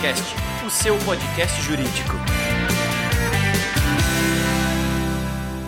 Juriscast, o seu podcast jurídico.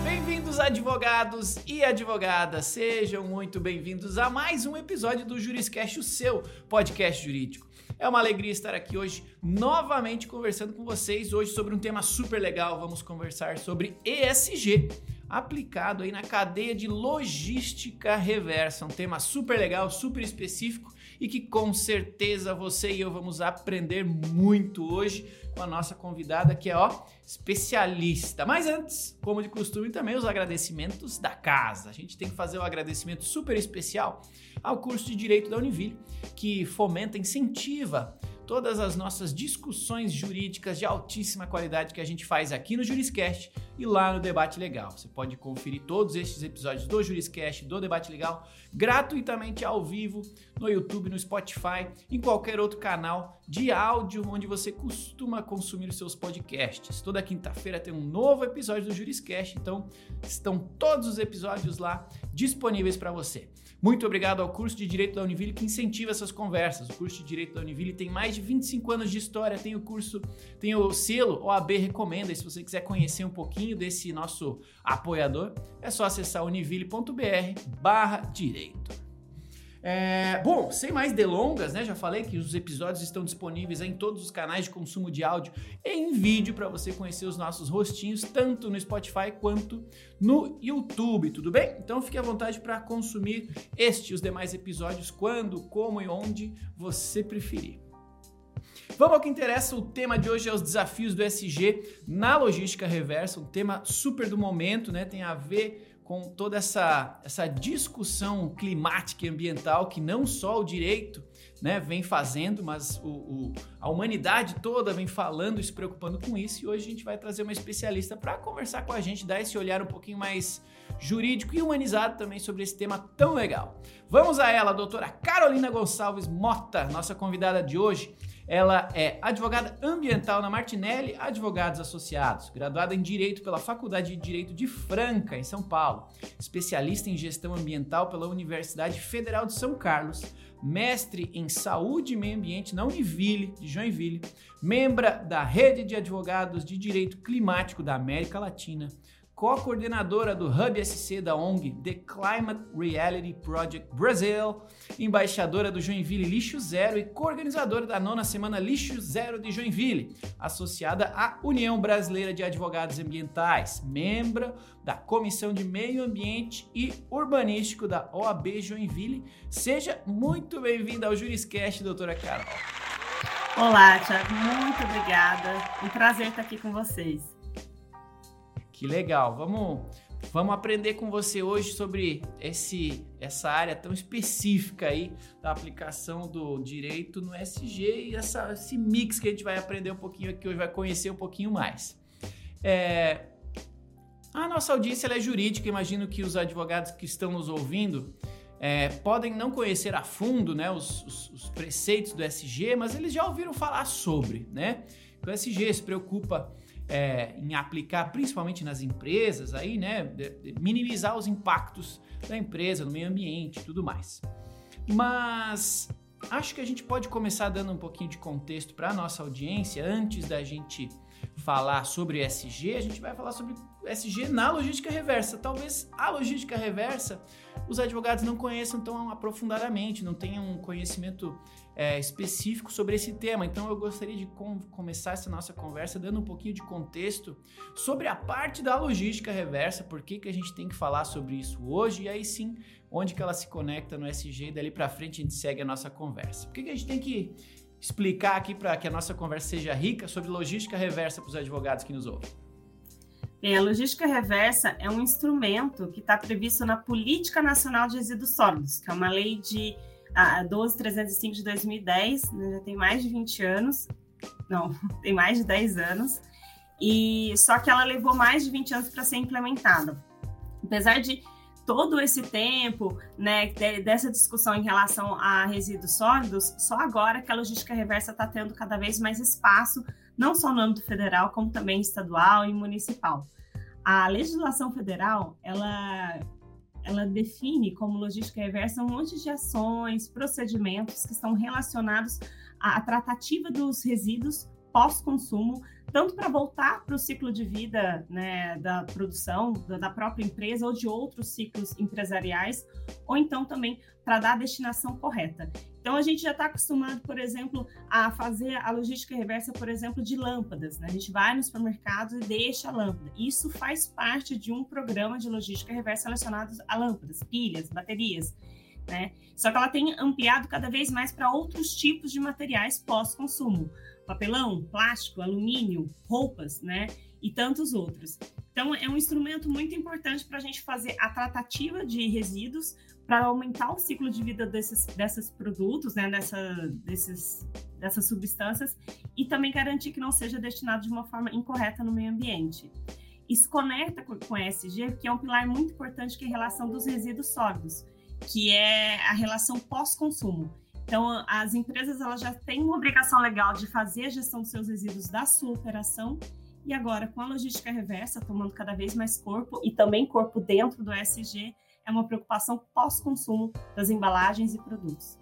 Bem-vindos, advogados e advogadas, sejam muito bem-vindos a mais um episódio do Juriscast, o seu podcast jurídico. É uma alegria estar aqui hoje novamente conversando com vocês hoje sobre um tema super legal. Vamos conversar sobre ESG aplicado aí na cadeia de logística reversa, um tema super legal, super específico e que com certeza você e eu vamos aprender muito hoje com a nossa convidada que é ó especialista. Mas antes, como de costume, também os agradecimentos da casa. A gente tem que fazer um agradecimento super especial ao curso de Direito da Univille, que fomenta, incentiva todas as nossas discussões jurídicas de altíssima qualidade que a gente faz aqui no Juriscast e lá no Debate Legal. Você pode conferir todos estes episódios do Juriscast, do Debate Legal, gratuitamente ao vivo no YouTube, no Spotify, em qualquer outro canal de áudio onde você costuma consumir os seus podcasts. Toda quinta-feira tem um novo episódio do Juriscast, então estão todos os episódios lá disponíveis para você. Muito obrigado ao curso de Direito da Univille que incentiva essas conversas. O curso de Direito da Univille tem mais de 25 anos de história, tem o curso, tem o selo OAB Recomenda. E se você quiser conhecer um pouquinho desse nosso apoiador, é só acessar univille.br barra direito. É, bom, sem mais delongas, né? Já falei que os episódios estão disponíveis em todos os canais de consumo de áudio e em vídeo para você conhecer os nossos rostinhos, tanto no Spotify quanto no YouTube, tudo bem? Então fique à vontade para consumir este e os demais episódios quando, como e onde você preferir. Vamos ao que interessa, o tema de hoje é os desafios do SG na logística reversa, um tema super do momento, né? Tem a ver com toda essa, essa discussão climática e ambiental que não só o direito né, vem fazendo, mas o, o, a humanidade toda vem falando e se preocupando com isso. E hoje a gente vai trazer uma especialista para conversar com a gente, dar esse olhar um pouquinho mais jurídico e humanizado também sobre esse tema tão legal. Vamos a ela, a doutora Carolina Gonçalves Mota, nossa convidada de hoje. Ela é advogada ambiental na Martinelli Advogados Associados, graduada em Direito pela Faculdade de Direito de Franca, em São Paulo, especialista em Gestão Ambiental pela Universidade Federal de São Carlos, mestre em Saúde e Meio Ambiente na Univille de Joinville, membra da Rede de Advogados de Direito Climático da América Latina, co-coordenadora do Hub SC da ONG The Climate Reality Project Brasil, embaixadora do Joinville Lixo Zero e co-organizadora da nona semana Lixo Zero de Joinville, associada à União Brasileira de Advogados Ambientais, membro da Comissão de Meio Ambiente e Urbanístico da OAB Joinville. Seja muito bem-vinda ao Juriscast, doutora Carol. Olá, Tiago, muito obrigada. Um prazer estar aqui com vocês. Que legal. Vamos, vamos aprender com você hoje sobre esse, essa área tão específica aí da aplicação do direito no SG e essa, esse mix que a gente vai aprender um pouquinho aqui hoje, vai conhecer um pouquinho mais. É, a nossa audiência é jurídica, imagino que os advogados que estão nos ouvindo é, podem não conhecer a fundo né, os, os, os, preceitos do SG, mas eles já ouviram falar sobre, né? O SG se preocupa é, em aplicar principalmente nas empresas, aí, né, minimizar os impactos da empresa no meio ambiente e tudo mais. Mas acho que a gente pode começar dando um pouquinho de contexto para a nossa audiência antes da gente falar sobre SG, a gente vai falar sobre SG na logística reversa. Talvez a logística reversa os advogados não conheçam tão aprofundadamente, não tenham um conhecimento é, específico sobre esse tema. Então eu gostaria de com começar essa nossa conversa dando um pouquinho de contexto sobre a parte da logística reversa, por que, que a gente tem que falar sobre isso hoje e aí sim onde que ela se conecta no SG e dali para frente a gente segue a nossa conversa. Por que, que a gente tem que explicar aqui para que a nossa conversa seja rica sobre logística reversa para os advogados que nos ouvem? Bem, a logística reversa é um instrumento que está previsto na Política Nacional de Resíduos Sólidos, que é uma lei de a 12305 de 2010, né, já tem mais de 20 anos, não, tem mais de 10 anos, e só que ela levou mais de 20 anos para ser implementada. Apesar de todo esse tempo, né, dessa discussão em relação a resíduos sólidos, só agora que a logística reversa está tendo cada vez mais espaço, não só no âmbito federal, como também estadual e municipal. A legislação federal, ela ela define como logística reversa um monte de ações, procedimentos que estão relacionados à tratativa dos resíduos pós-consumo, tanto para voltar para o ciclo de vida né, da produção, da própria empresa ou de outros ciclos empresariais, ou então também para dar a destinação correta. Então, a gente já está acostumado, por exemplo, a fazer a logística reversa, por exemplo, de lâmpadas. Né? A gente vai no supermercado e deixa a lâmpada. Isso faz parte de um programa de logística reversa relacionado a lâmpadas, pilhas, baterias. Né? Só que ela tem ampliado cada vez mais para outros tipos de materiais pós-consumo. Papelão, plástico, alumínio, roupas, né? E tantos outros. Então, é um instrumento muito importante para a gente fazer a tratativa de resíduos, para aumentar o ciclo de vida desses, desses produtos, né, dessa, desses, dessas substâncias, e também garantir que não seja destinado de uma forma incorreta no meio ambiente. Isso conecta com, com ESG, que é um pilar muito importante, que é a relação dos resíduos sólidos, que é a relação pós-consumo. Então, as empresas elas já têm uma obrigação legal de fazer a gestão dos seus resíduos da sua operação, e agora, com a logística reversa tomando cada vez mais corpo, e também corpo dentro do ESG, é uma preocupação pós-consumo das embalagens e produtos.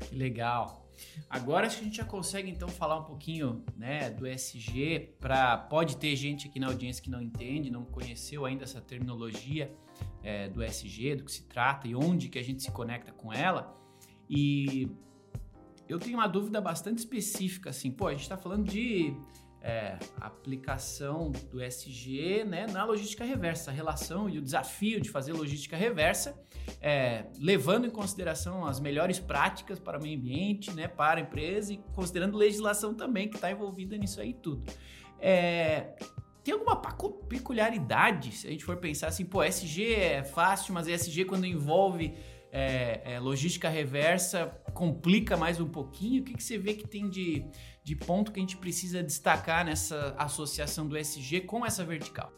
Que legal. Agora acho que a gente já consegue então falar um pouquinho né, do SG para pode ter gente aqui na audiência que não entende, não conheceu ainda essa terminologia é, do SG, do que se trata e onde que a gente se conecta com ela. E eu tenho uma dúvida bastante específica assim, pô, a gente está falando de é, aplicação do SG né, na logística reversa, a relação e o desafio de fazer logística reversa, é, levando em consideração as melhores práticas para o meio ambiente, né, para a empresa e considerando legislação também que está envolvida nisso aí tudo. É, tem alguma peculiaridade, se a gente for pensar assim, pô, SG é fácil, mas SG quando envolve é, é, logística reversa complica mais um pouquinho? O que, que você vê que tem de, de ponto que a gente precisa destacar nessa associação do SG com essa vertical?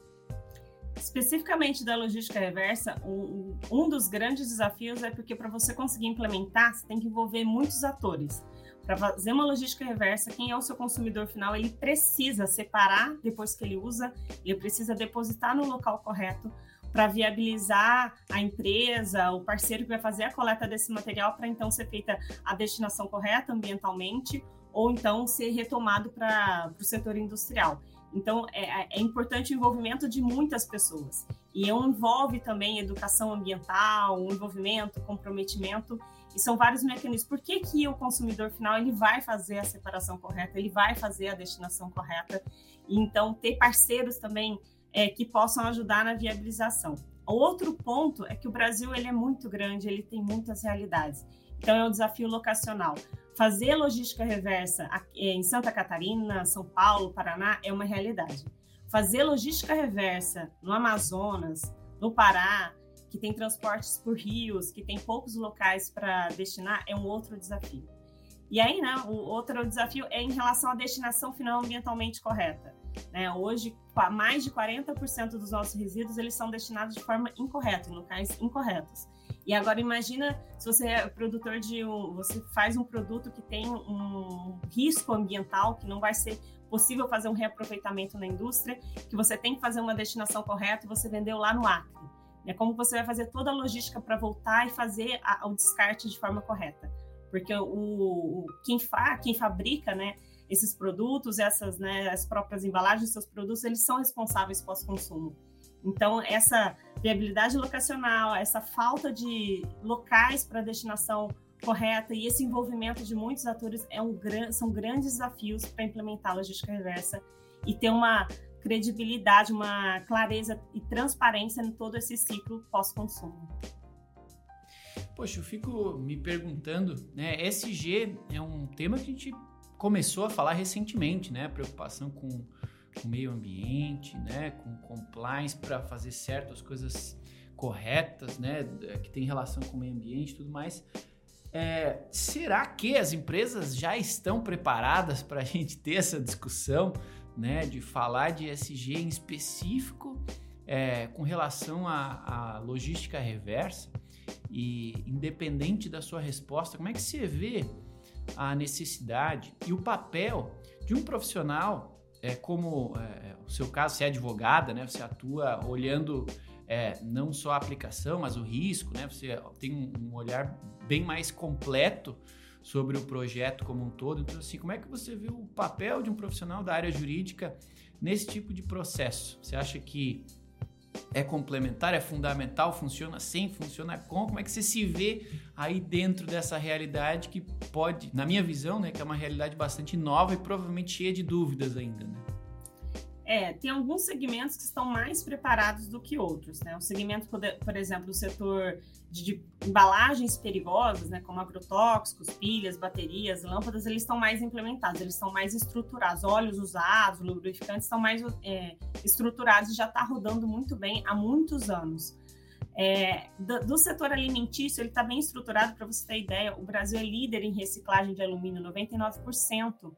Especificamente da logística reversa, um, dos grandes desafios é porque para você conseguir implementar, você tem que envolver muitos atores. Para fazer uma logística reversa, quem é o seu consumidor final, ele precisa separar depois que ele usa, ele precisa depositar no local correto para viabilizar a empresa, o parceiro que vai fazer a coleta desse material para então ser feita a destinação correta ambientalmente ou então ser retomado para o setor industrial. Então, é, é, importante o envolvimento de muitas pessoas. E envolve também educação ambiental, envolvimento, comprometimento, e são vários mecanismos. Por que, que o consumidor final ele vai fazer a separação correta, ele vai fazer a destinação correta? E, então, ter parceiros também é, que possam ajudar na viabilização. O outro ponto é que o Brasil ele é muito grande, ele tem muitas realidades. Então, é um desafio locacional. Fazer logística reversa é, em Santa Catarina, São Paulo, Paraná é uma realidade. Fazer logística reversa no Amazonas, no Pará, que tem transportes por rios, que tem poucos locais para destinar, é um outro desafio. E aí, né, o outro desafio é em relação à destinação final ambientalmente correta. Né? Hoje, mais de 40% dos nossos resíduos eles são destinados de forma incorreta, em locais incorretos. E agora imagina se você é produtor de um, você faz um produto que tem um risco ambiental que não vai ser possível fazer um reaproveitamento na indústria, que você tem que fazer uma destinação correta e você vendeu lá no Acre. É como você vai fazer toda a logística para voltar e fazer a, o descarte de forma correta, porque o, o quem, fa, quem fabrica, né, esses produtos, essas, né, as próprias embalagens, seus produtos, eles são responsáveis pós-consumo. Então, essa viabilidade locacional, essa falta de locais para destinação correta e esse envolvimento de muitos atores é um, são grandes desafios para implementar a logística reversa e ter uma credibilidade, uma clareza e transparência em todo esse ciclo pós-consumo. Poxa, eu fico me perguntando, né? SG é um tema que a gente começou a falar recentemente, né? Preocupação com o meio ambiente, né? Com compliance para fazer certo as coisas corretas, né? Que tem relação com o meio ambiente e tudo mais. É, será que as empresas já estão preparadas para a gente ter essa discussão, né? De falar de SG em específico é, com relação à logística reversa? E independente da sua resposta, como é que você vê a necessidade e o papel de um profissional, é, como é, o seu caso, você é advogada, né? Você atua olhando é, não só a aplicação, mas o risco, né? Você tem um olhar bem mais completo sobre o projeto como um todo. Então, assim, como é que você vê o papel de um profissional da área jurídica nesse tipo de processo? Você acha que é complementar, é fundamental, funciona sem, funciona com? Como é que você se vê aí dentro dessa realidade que pode, na minha visão, né, que é uma realidade bastante nova e provavelmente cheia de dúvidas ainda, né? É, tem alguns segmentos que estão mais preparados do que outros, né? O segmento, por exemplo, do setor de, de, embalagens perigosas, né, como agrotóxicos, pilhas, baterias, lâmpadas, eles estão mais implementados, eles estão mais estruturados. Óleos usados, lubrificantes estão mais é, estruturados e já está rodando muito bem há muitos anos. É, do, do, setor alimentício, ele está bem estruturado, para você ter ideia, o Brasil é líder em reciclagem de alumínio, 99%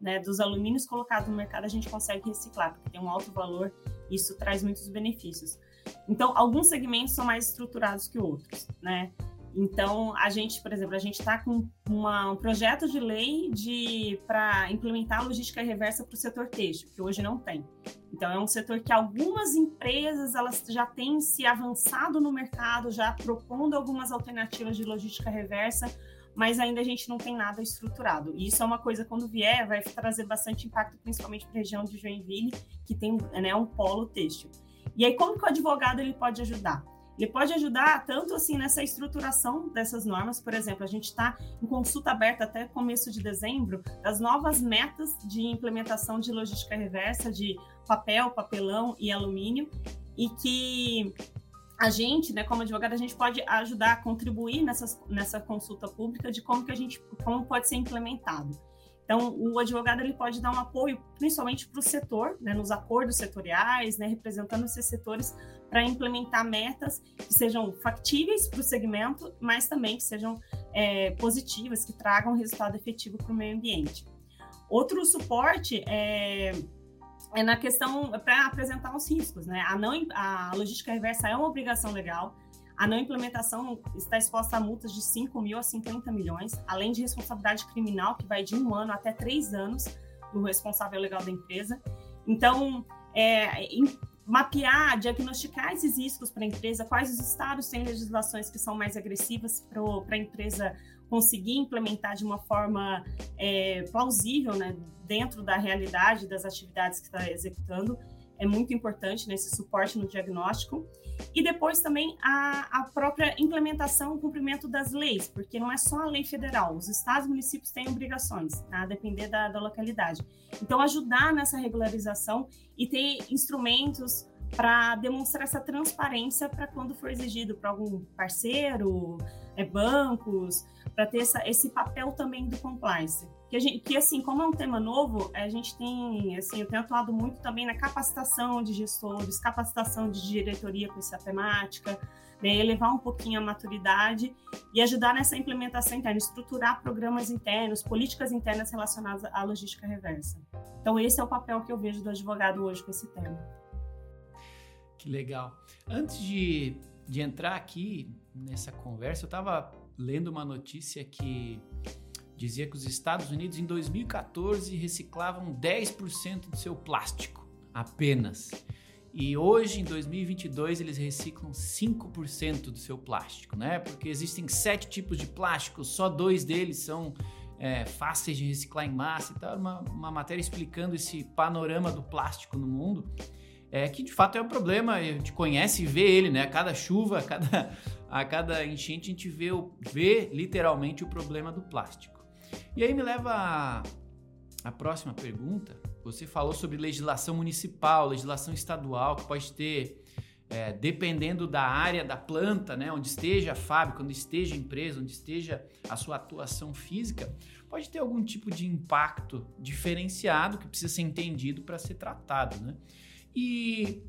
né, dos alumínios colocados no mercado a gente consegue reciclar, porque tem um alto valor e isso traz muitos benefícios. Então, alguns segmentos são mais estruturados que outros, né? Então, a gente, por exemplo, a gente está com uma, um projeto de lei de para implementar a logística reversa para o setor têxtil, que hoje não tem. Então, é um setor que algumas empresas elas já têm se avançado no mercado, já propondo algumas alternativas de logística reversa, mas ainda a gente não tem nada estruturado. E isso é uma coisa, quando vier, vai trazer bastante impacto, principalmente para a região de Joinville, que tem né, um polo têxtil. E aí, como que o advogado ele pode ajudar? Ele pode ajudar tanto assim nessa estruturação dessas normas, por exemplo, a gente está em consulta aberta até começo de dezembro das novas metas de implementação de logística reversa de papel, papelão e alumínio, e que a gente, né, como advogado, a gente pode ajudar a contribuir nessas, nessa consulta pública de como que a gente, como pode ser implementado. Então, o advogado ele pode dar um apoio, principalmente para o setor, né, nos acordos setoriais, né, representando esses setores, para implementar metas que sejam factíveis para o segmento, mas também que sejam é, positivas, que tragam resultado efetivo para o meio ambiente. Outro suporte é é na questão para apresentar os riscos, né? A, não, a logística reversa é uma obrigação legal. A não implementação está exposta a multas de 5 mil a 50 milhões, além de responsabilidade criminal, que vai de um ano até três anos do responsável legal da empresa. Então, é, em, mapear, diagnosticar esses riscos para a empresa, quais os estados têm legislações que são mais agressivas para a empresa conseguir implementar de uma forma é, plausível, né, dentro da realidade das atividades que está executando, é muito importante nesse né, suporte no diagnóstico. E depois também a, a própria implementação, o cumprimento das leis, porque não é só a lei federal, os estados e municípios têm obrigações, tá? a depender da, da localidade. Então, ajudar nessa regularização e ter instrumentos para demonstrar essa transparência para quando for exigido para algum parceiro, é, bancos, para ter essa, esse papel também do compliance. Que, gente, que, assim, como é um tema novo, a gente tem, assim, eu tenho atuado muito também na capacitação de gestores, capacitação de diretoria com essa temática, né, elevar um pouquinho a maturidade e ajudar nessa implementação interna, estruturar programas internos, políticas internas relacionadas à logística reversa. Então, esse é o papel que eu vejo do advogado hoje com esse tema. Que legal. Antes de, de entrar aqui nessa conversa, eu estava lendo uma notícia que dizia que os Estados Unidos em 2014 reciclavam 10% do seu plástico apenas. E hoje, em 2022, eles reciclam 5% do seu plástico, né? Porque existem sete tipos de plástico, só dois deles são é, fáceis de reciclar em massa e tal. Uma, uma matéria explicando esse panorama do plástico no mundo é, que de fato é um problema, a gente conhece e vê ele, né? A cada chuva, a cada, a cada enchente, a gente vê, vê literalmente o problema do plástico. E aí me leva a, a próxima pergunta. Você falou sobre legislação municipal, legislação estadual, que pode ter, é, dependendo da área da planta, né? Onde esteja a fábrica, onde esteja a empresa, onde esteja a sua atuação física, pode ter algum tipo de impacto diferenciado que precisa ser entendido para ser tratado, né? E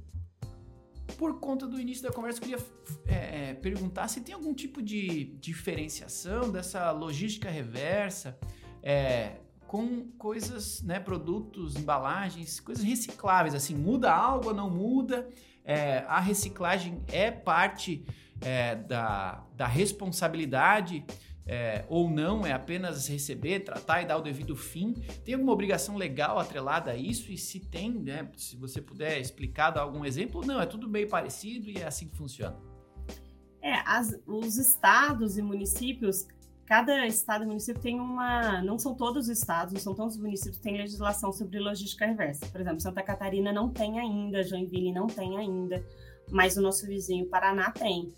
por conta do início da conversa, eu queria é, é, perguntar se tem algum tipo de diferenciação dessa logística reversa é, com coisas, né, produtos, embalagens, coisas recicláveis. Assim, muda algo ou não muda? É, a reciclagem é parte é, da, da responsabilidade é, ou não, é apenas receber, tratar e dar o devido fim? Tem alguma obrigação legal atrelada a isso? E se tem, né, se você puder explicar, dar algum exemplo, não, é tudo meio parecido e é assim que funciona. É, as, os estados e municípios, cada estado e município tem uma. Não são todos os estados, não são todos os municípios que têm legislação sobre logística reversa. Por exemplo, Santa Catarina não tem ainda, Joinville não tem ainda, mas o nosso vizinho Paraná tem.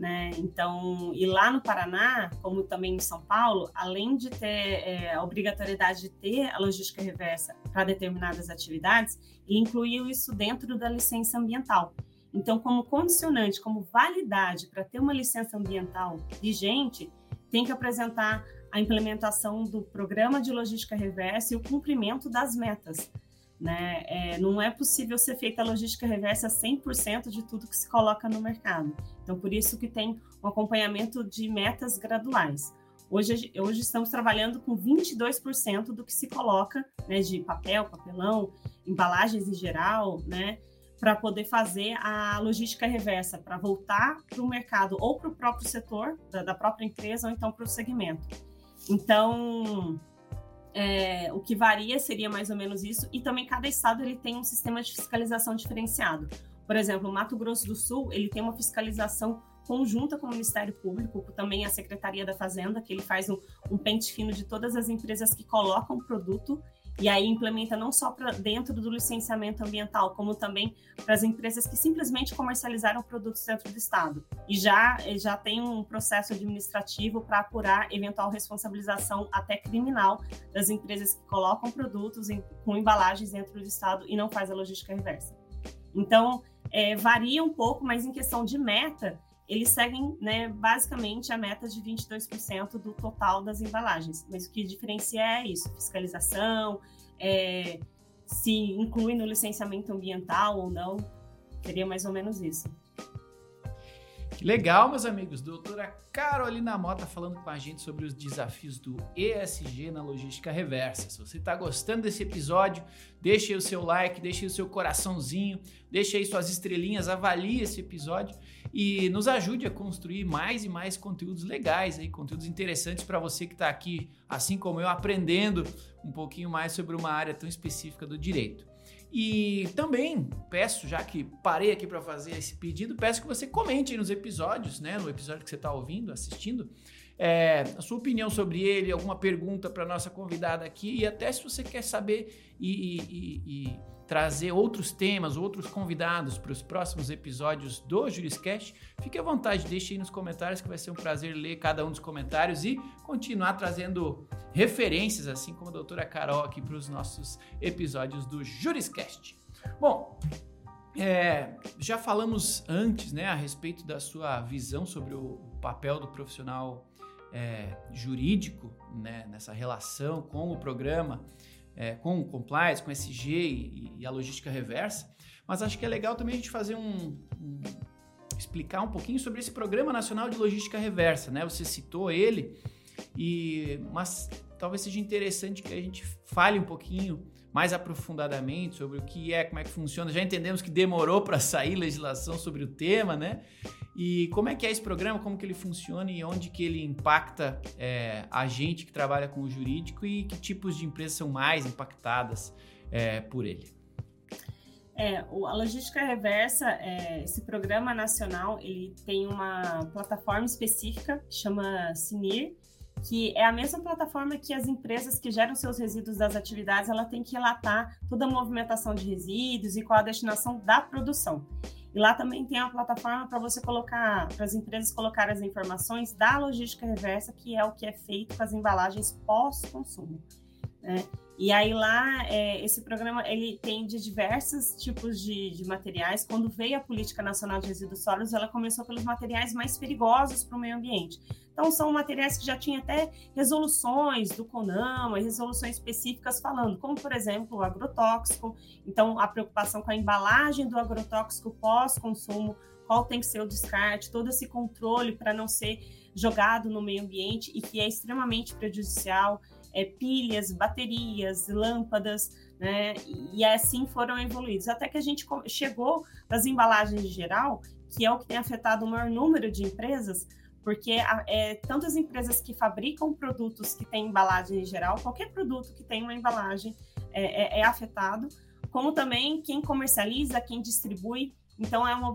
Né? Então, e lá no Paraná, como também em São Paulo, além de ter é, a obrigatoriedade de ter a logística reversa para determinadas atividades, ele incluiu isso dentro da licença ambiental. Então, como condicionante, como validade para ter uma licença ambiental vigente, tem que apresentar a implementação do programa de logística reversa e o cumprimento das metas. Né? É, não é possível ser feita a logística reversa 100% de tudo que se coloca no mercado. Então, por isso que tem um acompanhamento de metas graduais. Hoje, hoje estamos trabalhando com 22% do que se coloca né, de papel, papelão, embalagens em geral, né, para poder fazer a logística reversa, para voltar para o mercado ou para o próprio setor da, da própria empresa ou então para o segmento. Então, é, o que varia seria mais ou menos isso, e também cada estado ele tem um sistema de fiscalização diferenciado. Por exemplo, o Mato Grosso do Sul ele tem uma fiscalização conjunta com o Ministério Público, também a Secretaria da Fazenda, que ele faz um, um pente fino de todas as empresas que colocam produto e aí implementa não só para dentro do licenciamento ambiental, como também para as empresas que simplesmente comercializaram produtos dentro do estado. E já já tem um processo administrativo para apurar eventual responsabilização até criminal das empresas que colocam produtos em, com embalagens dentro do estado e não faz a logística reversa. Então, é, varia um pouco, mas em questão de meta, eles seguem né, basicamente a meta de 22% do total das embalagens. Mas o que diferencia é isso: fiscalização, é, se inclui no licenciamento ambiental ou não. Seria mais ou menos isso. Que legal, meus amigos. Doutora Carolina Mota falando com a gente sobre os desafios do ESG na logística reversa. Se você está gostando desse episódio, deixe aí o seu like, deixe aí o seu coraçãozinho, deixe aí suas estrelinhas, avalie esse episódio e nos ajude a construir mais e mais conteúdos legais, aí, conteúdos interessantes para você que está aqui, assim como eu, aprendendo um pouquinho mais sobre uma área tão específica do direito. E também peço, já que parei aqui para fazer esse pedido, peço que você comente nos episódios, né? No episódio que você está ouvindo, assistindo, é, a sua opinião sobre ele, alguma pergunta para nossa convidada aqui, e até se você quer saber e, e, e trazer outros temas, outros convidados para os próximos episódios do Juriscast, fique à vontade, deixe aí nos comentários que vai ser um prazer ler cada um dos comentários e continuar trazendo referências, assim como a doutora Carol aqui para os nossos episódios do Juriscast. Bom, é, já falamos antes né, a respeito da sua visão sobre o papel do profissional é, jurídico né, nessa relação com o programa é, com compliance, com SG e, e, a logística reversa, mas acho que é legal também a gente fazer um, um, explicar um pouquinho sobre esse Programa Nacional de Logística Reversa, né? Você citou ele, e mas talvez seja interessante que a gente fale um pouquinho mais aprofundadamente sobre o que é, como é que funciona. Já entendemos que demorou para sair legislação sobre o tema, né? E como é que é esse programa, como que ele funciona e onde que ele impacta é, a gente que trabalha com o jurídico e que tipos de empresas são mais impactadas é, por ele? É, a logística reversa, é, esse programa nacional, ele tem uma plataforma específica que chama Sinir, que é a mesma plataforma que as empresas que geram seus resíduos das atividades, ela tem que relatar toda a movimentação de resíduos e qual a destinação da produção. E lá também tem uma plataforma para você colocar, para as empresas colocarem as informações da logística reversa, que é o que é feito com as embalagens pós-consumo. Né? E aí lá, é, esse programa, ele tem de diversos tipos de, de, materiais. Quando veio a Política Nacional de Resíduos Sólidos, ela começou pelos materiais mais perigosos para o meio ambiente. Então, são materiais que já tinham até resoluções do CONAMA, resoluções específicas falando, como, por exemplo, o agrotóxico. Então, a preocupação com a embalagem do agrotóxico pós-consumo, qual tem que ser o descarte, todo esse controle para não ser jogado no meio ambiente e que é extremamente prejudicial é, pilhas, baterias, lâmpadas, né? E assim foram evoluídos. Até que a gente chegou nas embalagens em geral, que é o que tem afetado o maior número de empresas, porque é, tantas empresas que fabricam produtos que têm embalagem em geral, qualquer produto que tem uma embalagem é, é, é afetado, como também quem comercializa, quem distribui, então é uma,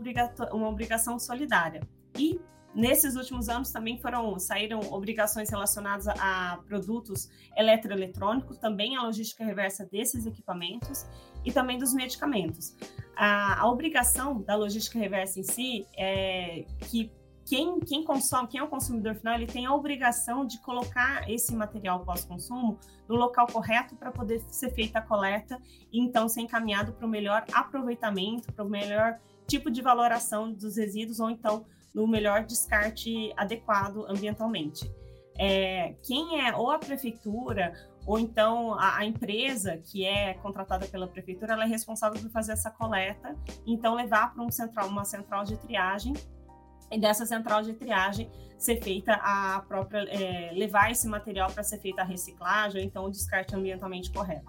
uma obrigação solidária. E nesses últimos anos também foram saíram obrigações relacionadas a, produtos eletroeletrônicos, também a logística reversa desses equipamentos e também dos medicamentos. A, a obrigação da logística reversa em si é que quem, quem consome, quem é o consumidor final, ele tem a obrigação de colocar esse material pós-consumo no local correto para poder ser feita a coleta e então ser encaminhado para o melhor aproveitamento, para o melhor tipo de valoração dos resíduos ou então no melhor descarte adequado ambientalmente. É, quem é ou a prefeitura ou então a, a, empresa que é contratada pela prefeitura, ela é responsável por fazer essa coleta, então levar para um central, uma central de triagem e dessa central de triagem ser feita a própria é, levar esse material para ser feita a reciclagem ou então o descarte ambientalmente correto.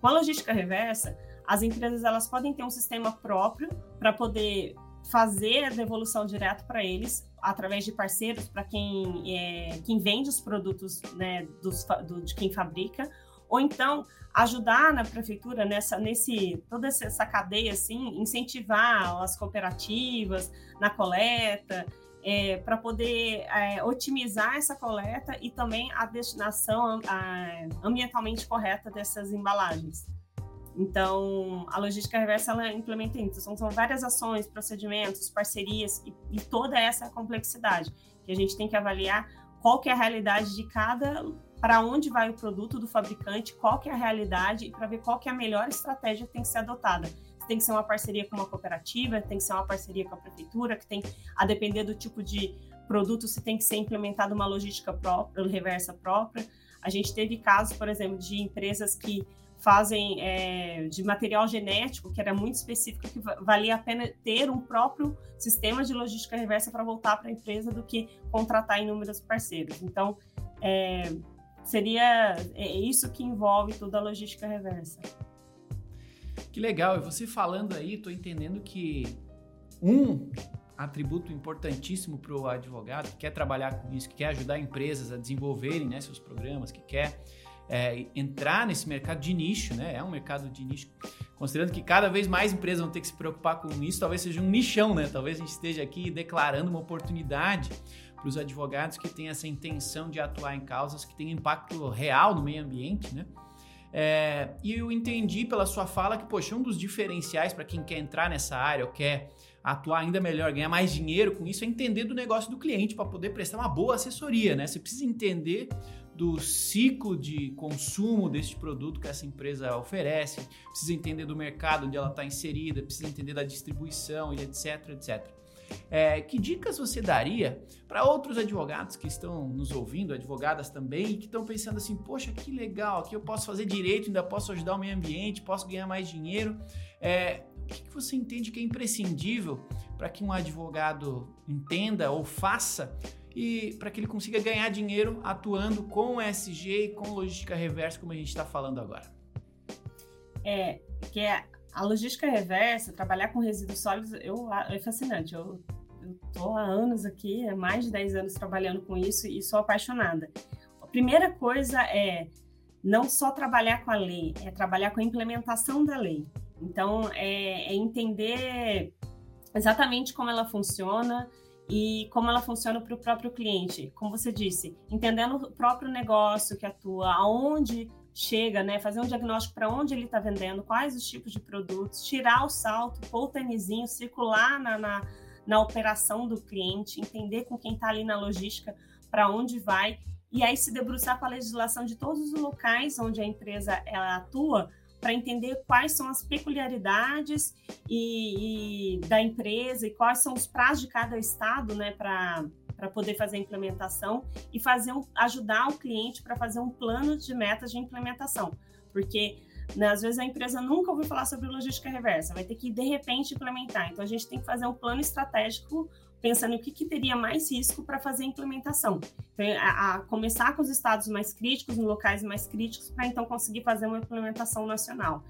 Com a logística reversa, as empresas elas podem ter um sistema próprio para poder fazer a devolução direto para eles através de parceiros para quem é, quem vende os produtos né, dos, do, de quem fabrica ou então ajudar na prefeitura nessa nesse toda essa cadeia assim incentivar as cooperativas na coleta é, para poder é, otimizar essa coleta e também a destinação a, ambientalmente correta dessas embalagens. Então, a logística reversa ela implementa isso. São, são várias ações, procedimentos, parcerias e, e toda essa complexidade que a gente tem que avaliar qual que é a realidade de cada para onde vai o produto do fabricante, qual que é a realidade e para ver qual que é a melhor estratégia que tem que ser adotada. Tem que ser uma parceria com uma cooperativa, tem que ser uma parceria com a prefeitura, que tem a depender do tipo de produto, se tem que ser implementada uma logística própria, reversa própria. A gente teve casos, por exemplo, de empresas que fazem é, de material genético, que era muito específico, que valia a pena ter um próprio sistema de logística reversa para voltar para a empresa do que contratar inúmeros parceiros. Então, é, Seria é isso que envolve toda a logística reversa. Que legal. E você falando aí, estou entendendo que um atributo importantíssimo para o advogado que quer trabalhar com isso, que quer ajudar empresas a desenvolverem né, seus programas, que quer é, entrar nesse mercado de nicho, né? É um mercado de nicho. Considerando que cada vez mais empresas vão ter que se preocupar com isso, talvez seja um nichão, né? Talvez a gente esteja aqui declarando uma oportunidade para os advogados que têm essa intenção de atuar em causas que têm impacto real no meio ambiente, né? É, e eu entendi pela sua fala que, poxa, um dos diferenciais para quem quer entrar nessa área ou quer atuar ainda melhor, ganhar mais dinheiro com isso, é entender do negócio do cliente para poder prestar uma boa assessoria, né? Você precisa entender do ciclo de consumo desse produto que essa empresa oferece, precisa entender do mercado onde ela está inserida, precisa entender da distribuição e etc, etc. É, que dicas você daria para outros advogados que estão nos ouvindo, advogadas também, que estão pensando assim: poxa, que legal, aqui eu posso fazer direito, ainda posso ajudar o meio ambiente, posso ganhar mais dinheiro. É, o que, que você entende que é imprescindível para que um advogado entenda ou faça e para que ele consiga ganhar dinheiro atuando com SG e com logística reversa, como a gente está falando agora? É, que é a logística reversa, trabalhar com resíduos sólidos, eu, é fascinante. Eu estou há anos aqui, há mais de 10 anos trabalhando com isso e sou apaixonada. A primeira coisa é não só trabalhar com a lei, é trabalhar com a implementação da lei. Então, é, é entender exatamente como ela funciona e como ela funciona para o próprio cliente. Como você disse, entendendo o próprio negócio que atua, aonde chega, né, fazer um diagnóstico para onde ele está vendendo, quais os tipos de produtos, tirar o salto, pôr o tênisinho, circular na, na, na operação do cliente, entender com quem está ali na logística para onde vai, e aí se debruçar com a legislação de todos os locais onde a empresa ela atua, para entender quais são as peculiaridades e, e, da empresa e quais são os prazos de cada estado, né, para para poder fazer a implementação e fazer um, ajudar o cliente para fazer um plano de metas de implementação, porque né, às vezes a empresa nunca ouviu falar sobre logística reversa, vai ter que de repente implementar. Então a gente tem que fazer um plano estratégico pensando o que, que teria mais risco para fazer a implementação. Então, a, a, começar com os estados mais críticos, em locais mais críticos, para então conseguir fazer uma implementação nacional.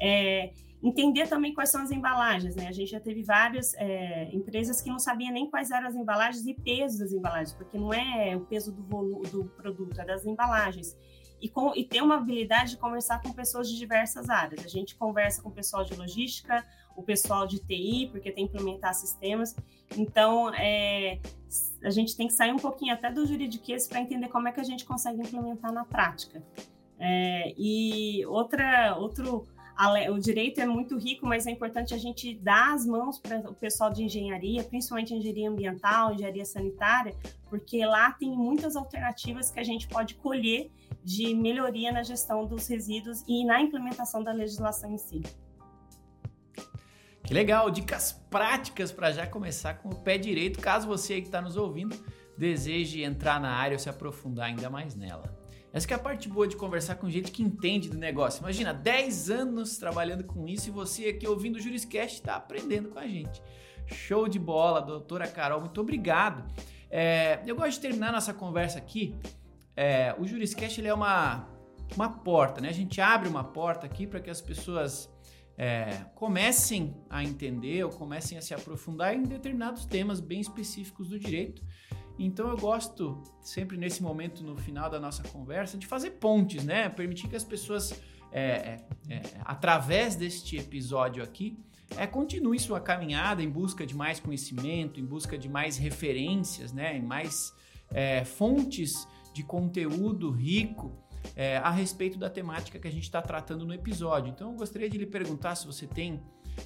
É, Entender também quais são as embalagens, né? A gente já teve várias é, empresas que não sabiam nem quais eram as embalagens e peso das embalagens, porque não é o peso do, do produto, é das embalagens. E, com, e ter uma habilidade de conversar com pessoas de diversas áreas. A gente conversa com o pessoal de logística, o pessoal de TI, porque tem que implementar sistemas. Então, é, a gente tem que sair um pouquinho até do juridiquês para entender como é que a gente consegue implementar na prática. É, e outra, outro, o direito é muito rico, mas é importante a gente dar as mãos para o pessoal de engenharia, principalmente engenharia ambiental, engenharia sanitária, porque lá tem muitas alternativas que a gente pode colher de melhoria na gestão dos resíduos e na implementação da legislação em si. Que legal, dicas práticas para já começar com o pé direito, caso você que está nos ouvindo deseje entrar na área ou se aprofundar ainda mais nela. Essa é a parte boa de conversar com gente que entende do negócio. Imagina, 10 anos trabalhando com isso e você aqui ouvindo o Juriscast está aprendendo com a gente. Show de bola, doutora Carol, muito obrigado. É, eu gosto de terminar nossa conversa aqui. É, o Juriscast ele é uma, uma porta, né? A gente abre uma porta aqui para que as pessoas é, comecem a entender ou comecem a se aprofundar em determinados temas bem específicos do direito. Então eu gosto sempre nesse momento no final da nossa conversa de fazer pontes, né? Permitir que as pessoas é, é, é através deste episódio aqui é, continue sua caminhada em busca de mais conhecimento, em busca de mais referências, né? Em mais é, fontes de conteúdo rico é, a respeito da temática que a gente está tratando no episódio. Então, eu gostaria de lhe perguntar se você tem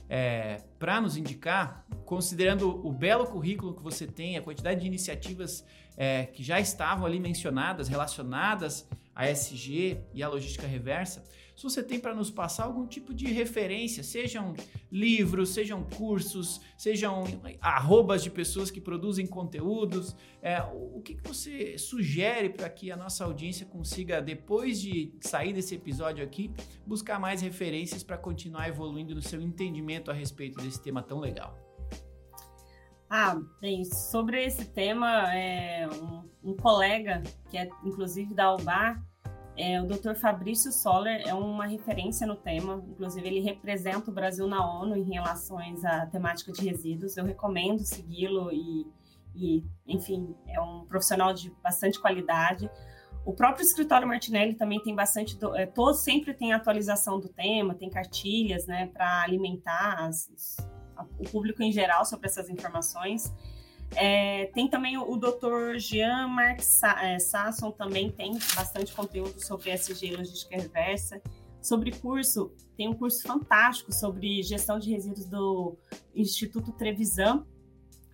é, para nos indicar, considerando o belo currículo que você tem, a quantidade de iniciativas é, que já estavam ali mencionadas, relacionadas à SG e à logística reversa, se você tem para nos passar algum tipo de referência, sejam livros, sejam cursos, sejam arrobas de pessoas que produzem conteúdos, é, o que, que você sugere para que a nossa audiência consiga, depois de sair desse episódio aqui, buscar mais referências para continuar evoluindo no seu entendimento a respeito desse tema tão legal? Ah, bem, sobre esse tema, é, um, um colega, que é inclusive da UBAR, é, o Dr. Fabrício Soller é uma referência no tema, inclusive ele representa o Brasil na ONU em relações à temática de resíduos. Eu recomendo segui-lo e, e, enfim, é um profissional de bastante qualidade. O próprio escritório Martinelli também tem bastante, é, todo sempre tem atualização do tema, tem cartilhas, né, para alimentar as, o público em geral sobre essas informações. É, tem também o, o Dr. Jean-Marc é, Sasson, também tem bastante conteúdo sobre SG logística reversa. Sobre curso, tem um curso fantástico sobre gestão de resíduos do Instituto Trevisan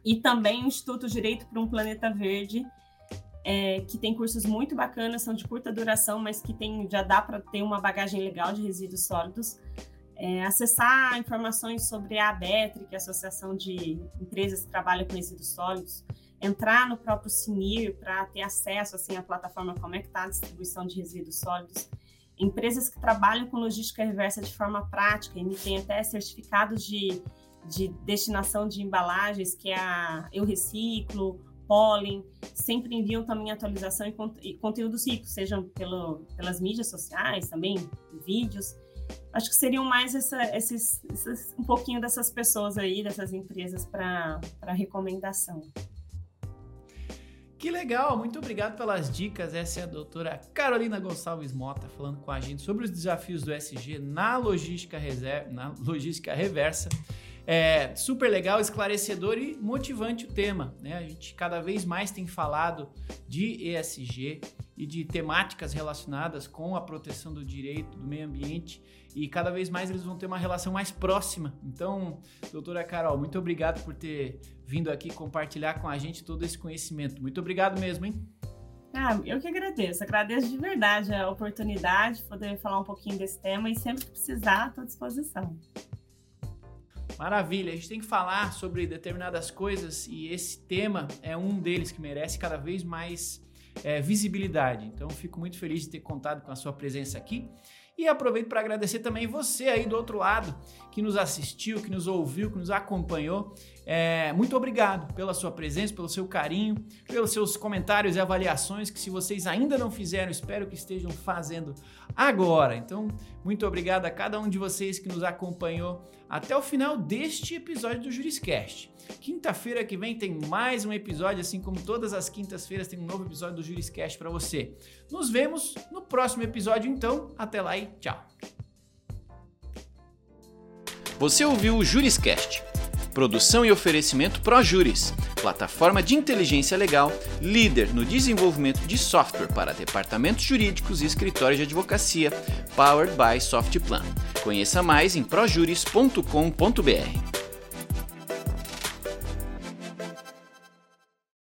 e também o Instituto Direito para um Planeta Verde, é, que tem cursos muito bacanas, são de curta duração, mas que tem, já dá para ter uma bagagem legal de resíduos sólidos é, acessar informações sobre a ABETRI, que é a Associação de Empresas que Trabalham com Resíduos Sólidos, entrar no próprio CINIR para ter acesso assim, à plataforma como é que está a distribuição de resíduos sólidos. Empresas que trabalham com logística reversa de forma prática, e tem até certificados de, de destinação de embalagens, que é a Eu Reciclo, Pollen, sempre enviam também atualização e, conteúdos ricos, sejam pelo, pelas mídias sociais também, vídeos, acho que seriam mais essa, esses, esses, um pouquinho dessas pessoas aí, dessas empresas para recomendação. Que legal, muito obrigado pelas dicas. Essa é a doutora Carolina Gonçalves Mota falando com a gente sobre os desafios do SG na logística, reserva, na logística reversa. É super legal, esclarecedor e motivante o tema. Né? A gente cada vez mais tem falado de ESG e de temáticas relacionadas com a proteção do direito, do meio ambiente, e cada vez mais eles vão ter uma relação mais próxima. Então, doutora Carol, muito obrigado por ter vindo aqui compartilhar com a gente todo esse conhecimento. Muito obrigado mesmo, hein? Ah, eu que agradeço, agradeço de verdade a oportunidade de poder falar um pouquinho desse tema e sempre que precisar, estou à disposição. Maravilha, a gente tem que falar sobre determinadas coisas e esse tema é um deles que merece cada vez mais é, visibilidade. Então, fico muito feliz de ter contado com a sua presença aqui. E aproveito para agradecer também você aí do outro lado que nos assistiu, que nos ouviu, que nos acompanhou. É, muito obrigado pela sua presença, pelo seu carinho, pelos seus comentários e avaliações que se vocês ainda não fizeram, espero que estejam fazendo agora. Então, muito obrigado a cada um de vocês que nos acompanhou até o final deste episódio do Juriscast. Quinta-feira que vem tem mais um episódio, assim como todas as quintas-feiras tem um novo episódio do Juriscast para você. Nos vemos no próximo episódio, então. Até lá e tchau. Você ouviu o Juriscast Produção e oferecimento ProJuris, plataforma de inteligência legal, líder no desenvolvimento de software para departamentos jurídicos e escritórios de advocacia, powered by Softplan. Conheça mais em projuris.com.br.